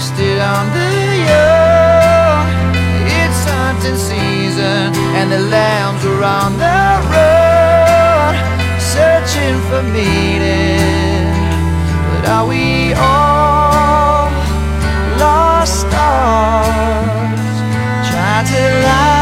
wasted on the young. It's hunting season and the lambs are on the road, searching for meaning. But are we all? lost stars trying to light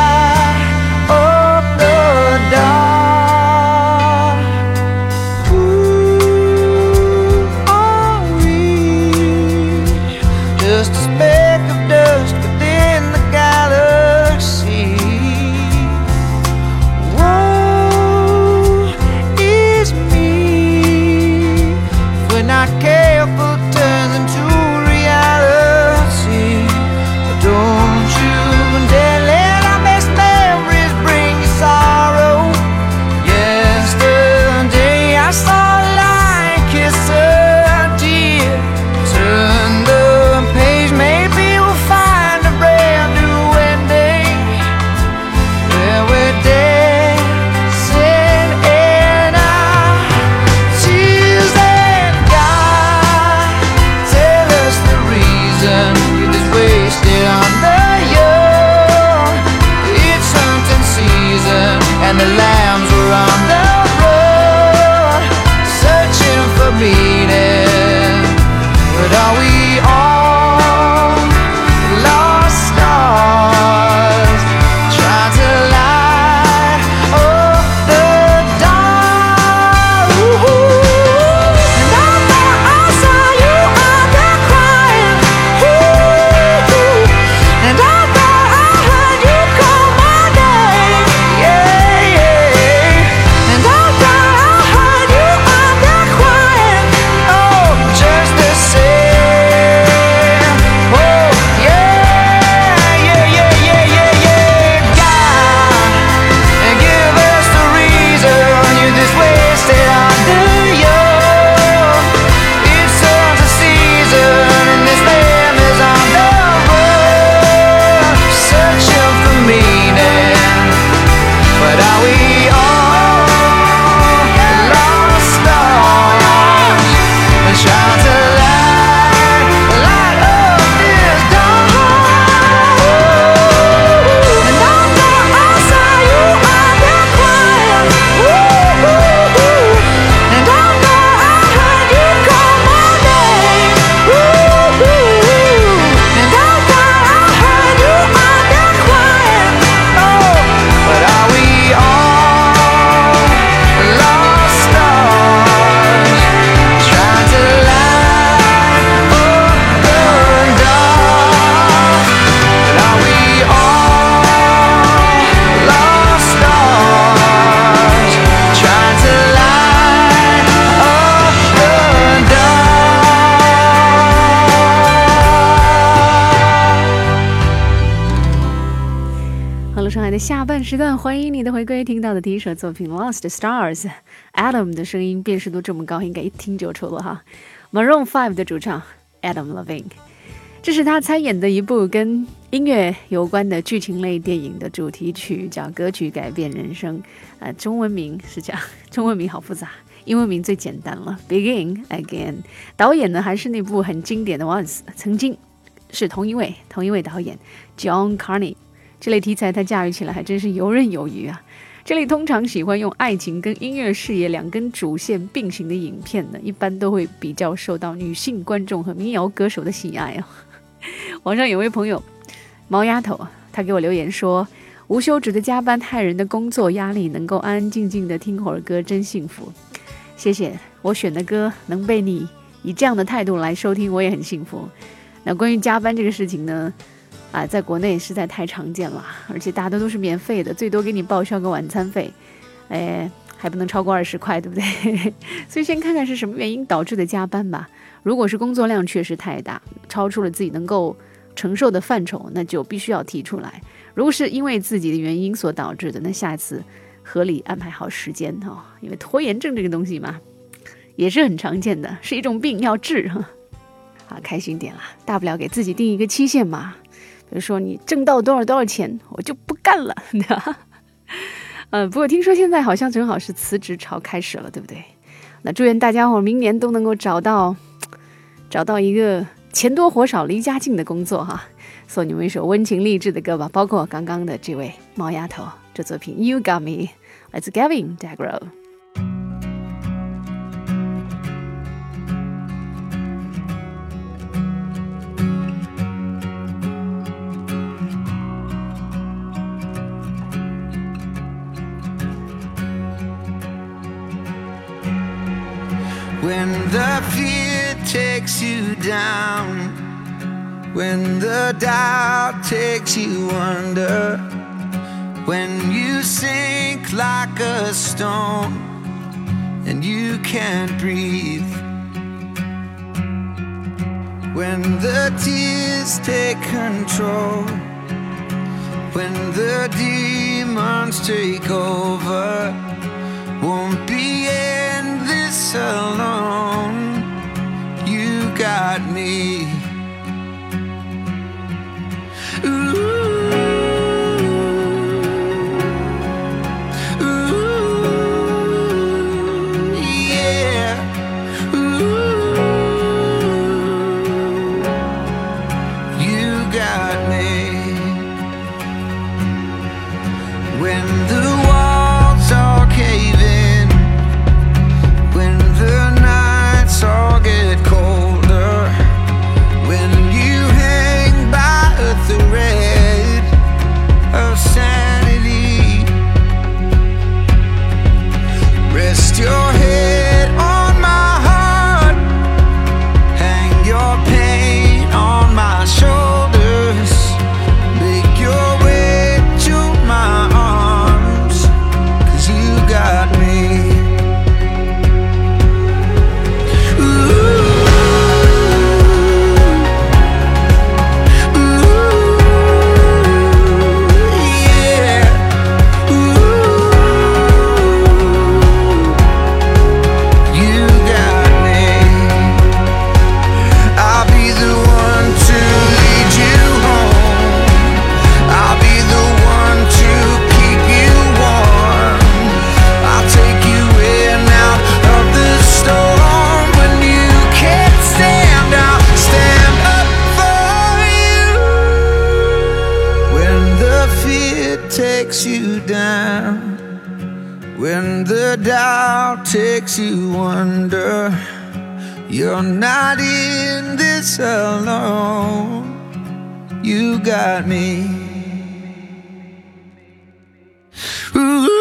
时段，欢迎你的回归。听到的第一首作品《Lost Stars》，Adam 的声音辨识度这么高，应该一听就出了哈。Maroon Five 的主唱 Adam Levine，这是他参演的一部跟音乐有关的剧情类电影的主题曲，叫《歌曲改变人生》。呃，中文名是这样，中文名好复杂，英文名最简单了，Begin Again。导演呢还是那部很经典的 Once，曾经是同一位同一位导演 John Carney。这类题材他驾驭起来还真是游刃有余啊。这里通常喜欢用爱情跟音乐事业两根主线并行的影片呢，一般都会比较受到女性观众和民谣歌手的喜爱啊。网上有位朋友毛丫头，她给我留言说：“无休止的加班害人的工作压力，能够安安静静的听会儿歌真幸福。”谢谢，我选的歌能被你以这样的态度来收听，我也很幸福。那关于加班这个事情呢？啊，在国内实在太常见了，而且大多都是免费的，最多给你报销个晚餐费，哎，还不能超过二十块，对不对？所以先看看是什么原因导致的加班吧。如果是工作量确实太大，超出了自己能够承受的范畴，那就必须要提出来。如果是因为自己的原因所导致的，那下次合理安排好时间哈，因为拖延症这个东西嘛，也是很常见的，是一种病要治哈。啊，开心点啦，大不了给自己定一个期限嘛。比如说你挣到多少多少钱，我就不干了，对吧？嗯，不过听说现在好像正好是辞职潮开始了，对不对？那祝愿大家伙明年都能够找到找到一个钱多活少、离家近的工作哈。送你们一首温情励志的歌吧，包括刚刚的这位猫丫头，这作品《You Got Me》来自 Gavin Dagro。When the fear takes you down, when the doubt takes you under, when you sink like a stone and you can't breathe, when the tears take control, when the demons take over, won't be this alone. You got me. Takes you under, you're not in this alone. You got me. Ooh.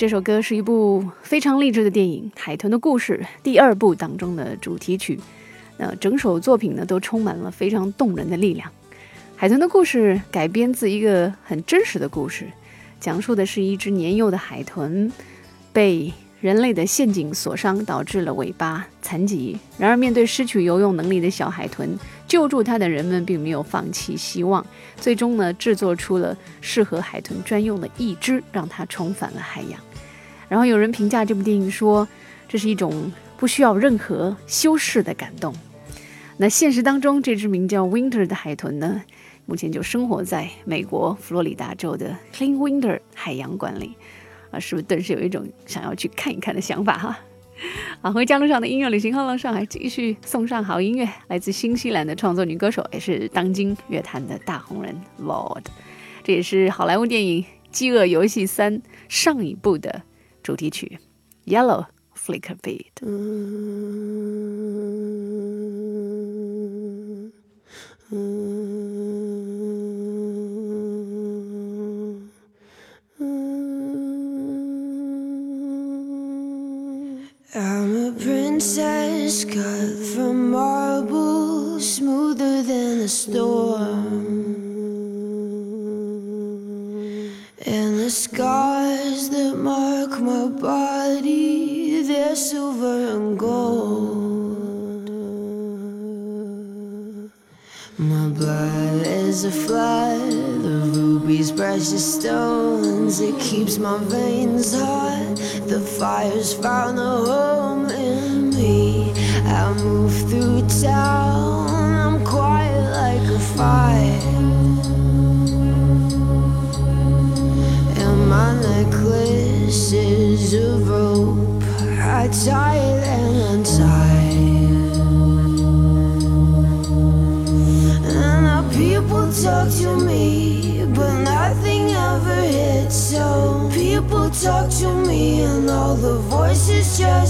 这首歌是一部非常励志的电影《海豚的故事》第二部当中的主题曲。那整首作品呢，都充满了非常动人的力量。《海豚的故事》改编自一个很真实的故事，讲述的是一只年幼的海豚被人类的陷阱所伤，导致了尾巴残疾。然而，面对失去游泳能力的小海豚，救助它的人们并没有放弃希望，最终呢，制作出了适合海豚专用的义肢，让它重返了海洋。然后有人评价这部电影说，这是一种不需要任何修饰的感动。那现实当中，这只名叫 Winter 的海豚呢，目前就生活在美国佛罗里达州的 Clean Winter 海洋馆里，啊，是不是顿时有一种想要去看一看的想法哈？好，回家路上的音乐旅行，后了上海继续送上好音乐，来自新西兰的创作女歌手，也是当今乐坛的大红人 Lord，这也是好莱坞电影《饥饿游戏三》上一部的。主题曲《Yellow Flicker Beat》。I'm a princess cut from marble, smoother than a storm. And the scars that mark my body, they're silver and gold. My blood is a flood rubies, precious stones. It keeps my veins hot. The fire's found a home in me. I move through town, I'm quiet like a fire. And my necklace is of rope. I tie it and untie. Talk to me, and all the voices just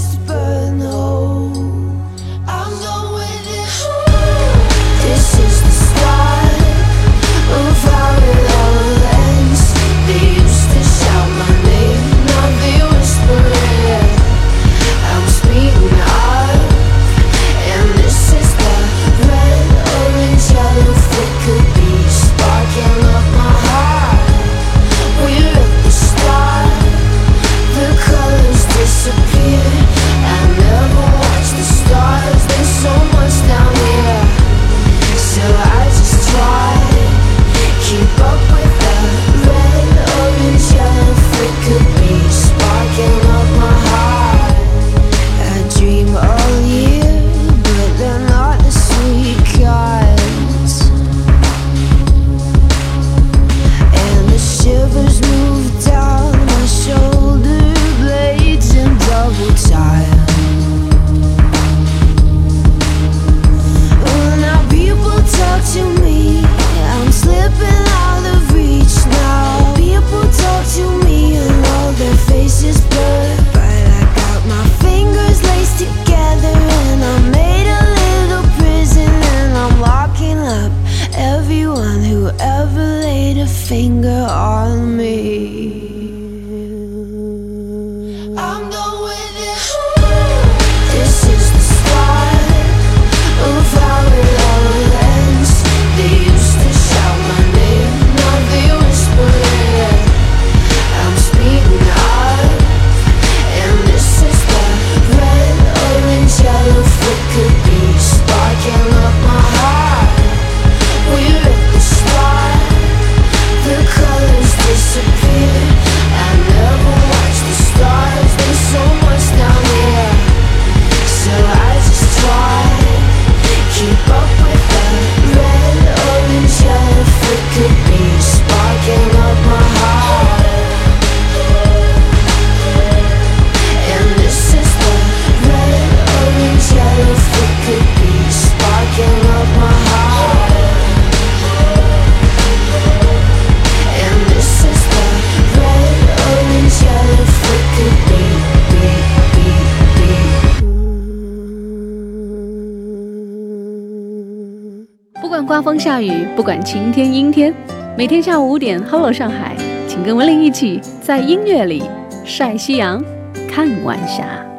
风下雨，不管晴天阴天，每天下午五点，Hello 上海，请跟文玲一起在音乐里晒夕阳，看晚霞。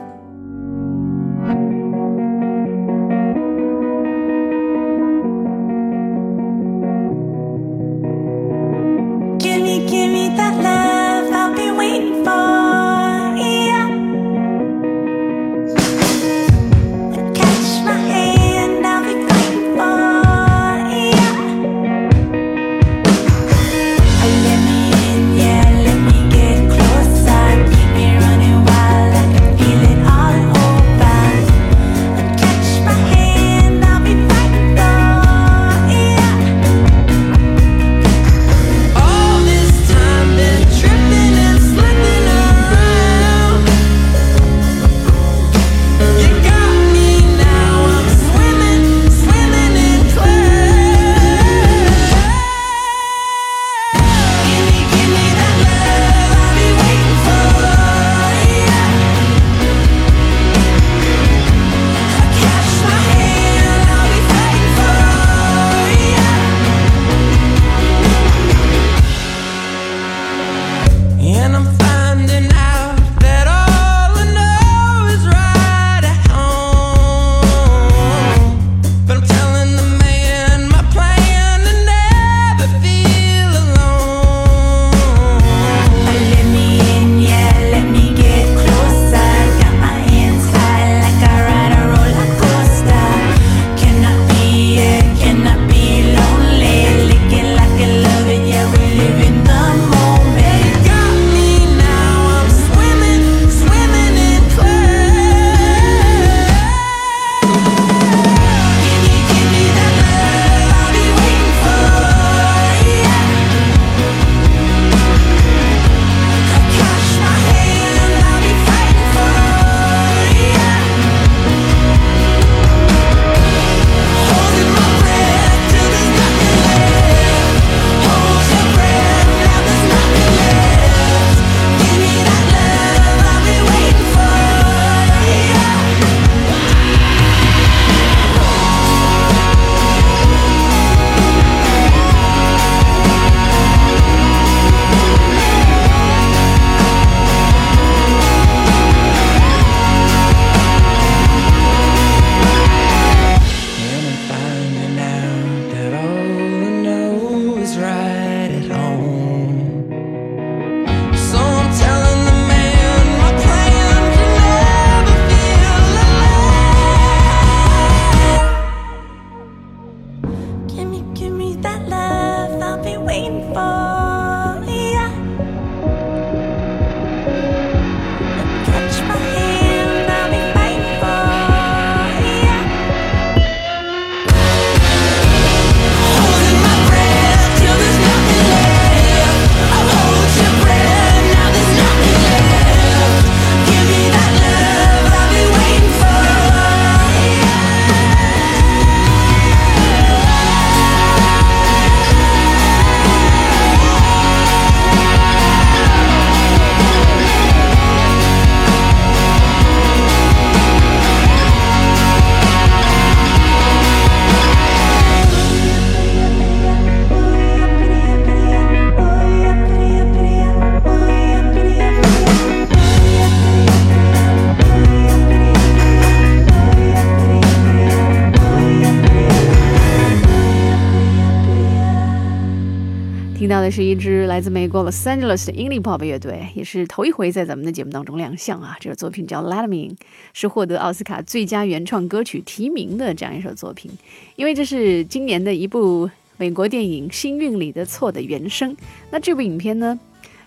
是一支来自美国 Los Angeles 的 Indie Pop 乐队，也是头一回在咱们的节目当中亮相啊！这首作品叫《Let Me》，是获得奥斯卡最佳原创歌曲提名的这样一首作品。因为这是今年的一部美国电影《星运里的错》的原声。那这部影片呢，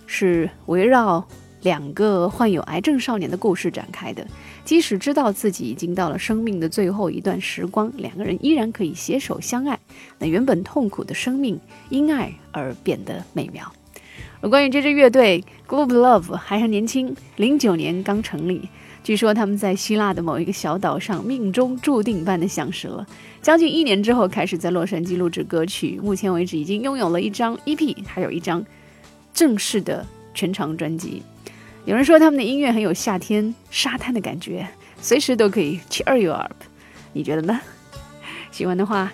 是围绕两个患有癌症少年的故事展开的。即使知道自己已经到了生命的最后一段时光，两个人依然可以携手相爱。那原本痛苦的生命，因爱而变得美妙。而关于这支乐队 Globe Love 还很年轻，零九年刚成立。据说他们在希腊的某一个小岛上命中注定般的相识了。将近一年之后，开始在洛杉矶录制歌曲。目前为止，已经拥有了一张 EP，还有一张正式的全长专辑。有人说他们的音乐很有夏天沙滩的感觉，随时都可以 cheer you up，你觉得呢？喜欢的话，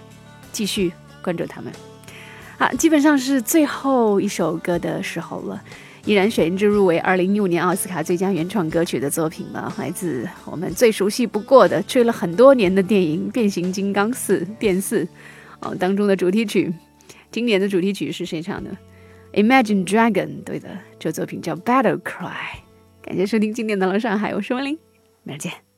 继续关注他们。啊，基本上是最后一首歌的时候了，依然选一支入围二零一五年奥斯卡最佳原创歌曲的作品吧，来自我们最熟悉不过的、追了很多年的电影《变形金刚四》变四哦当中的主题曲。今年的主题曲是谁唱的？imagine dragon 对的这作品叫 battle cry 感谢收听今天的老上海我是温琳明儿见。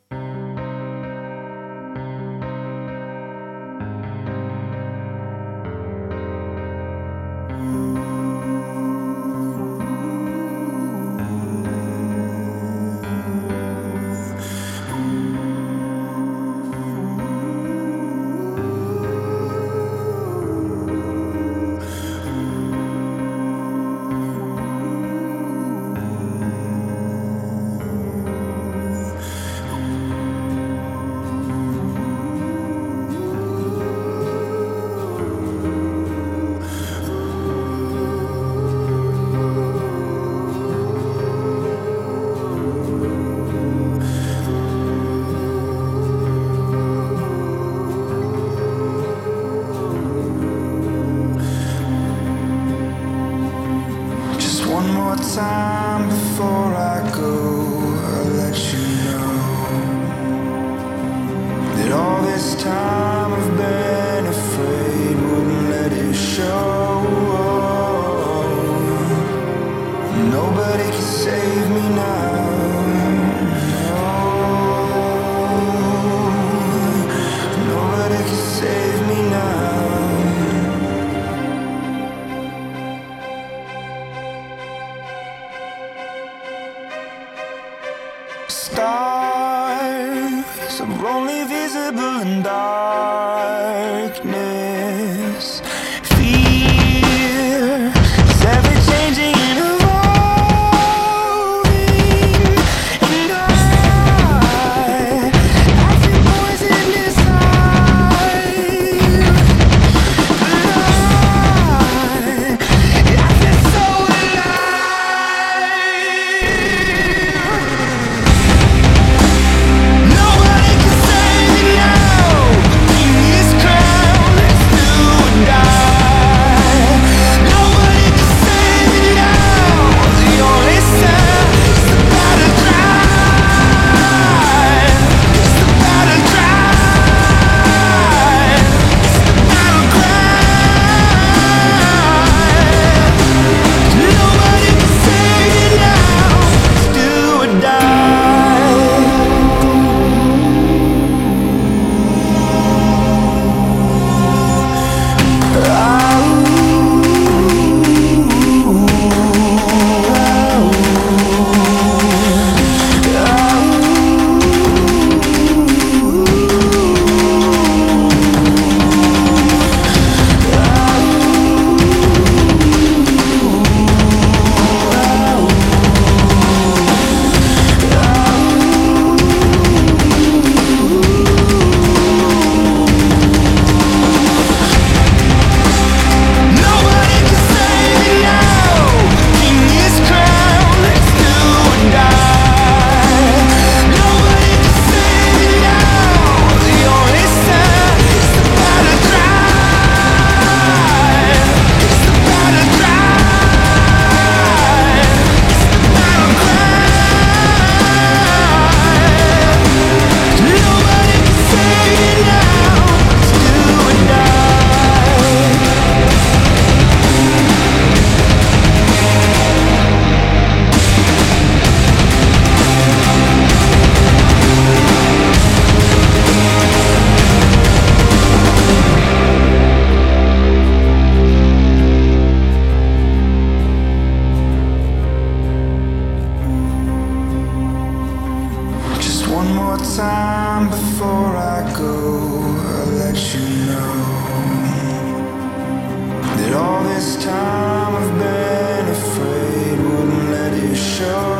One more time before I go, I'll let you know that all this time I've been afraid wouldn't let you show.